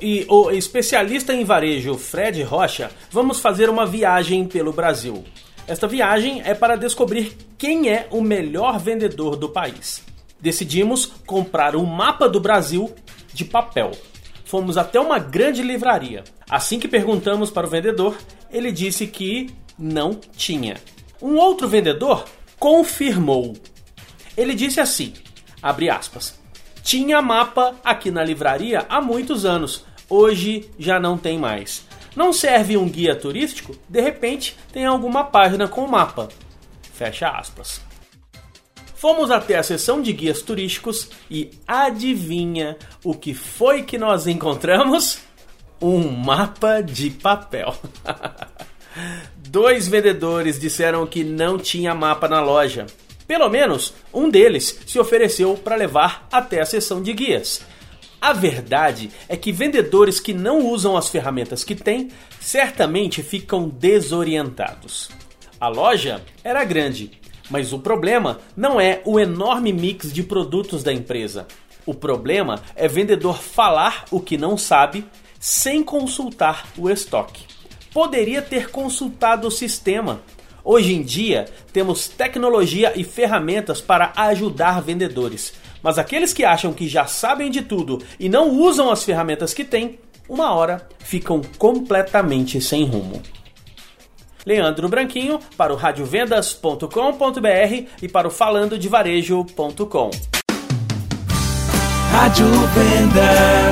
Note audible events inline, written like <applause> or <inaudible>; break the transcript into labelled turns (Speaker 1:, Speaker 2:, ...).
Speaker 1: e o especialista em varejo Fred Rocha vamos fazer uma viagem pelo Brasil. Esta viagem é para descobrir quem é o melhor vendedor do país. Decidimos comprar um mapa do Brasil de papel. Fomos até uma grande livraria. Assim que perguntamos para o vendedor, ele disse que não tinha. Um outro vendedor confirmou. Ele disse assim: abre aspas. Tinha mapa aqui na livraria há muitos anos. Hoje já não tem mais. Não serve um guia turístico? De repente tem alguma página com mapa. Fecha aspas. Fomos até a seção de guias turísticos e adivinha o que foi que nós encontramos? Um mapa de papel. <laughs> Dois vendedores disseram que não tinha mapa na loja. Pelo menos um deles se ofereceu para levar até a seção de guias. A verdade é que vendedores que não usam as ferramentas que têm certamente ficam desorientados. A loja era grande, mas o problema não é o enorme mix de produtos da empresa. O problema é vendedor falar o que não sabe sem consultar o estoque poderia ter consultado o sistema. Hoje em dia, temos tecnologia e ferramentas para ajudar vendedores. Mas aqueles que acham que já sabem de tudo e não usam as ferramentas que têm, uma hora ficam completamente sem rumo. Leandro Branquinho para o radiovendas.com.br e para o falandodevarejo.com. Rádio Vendas.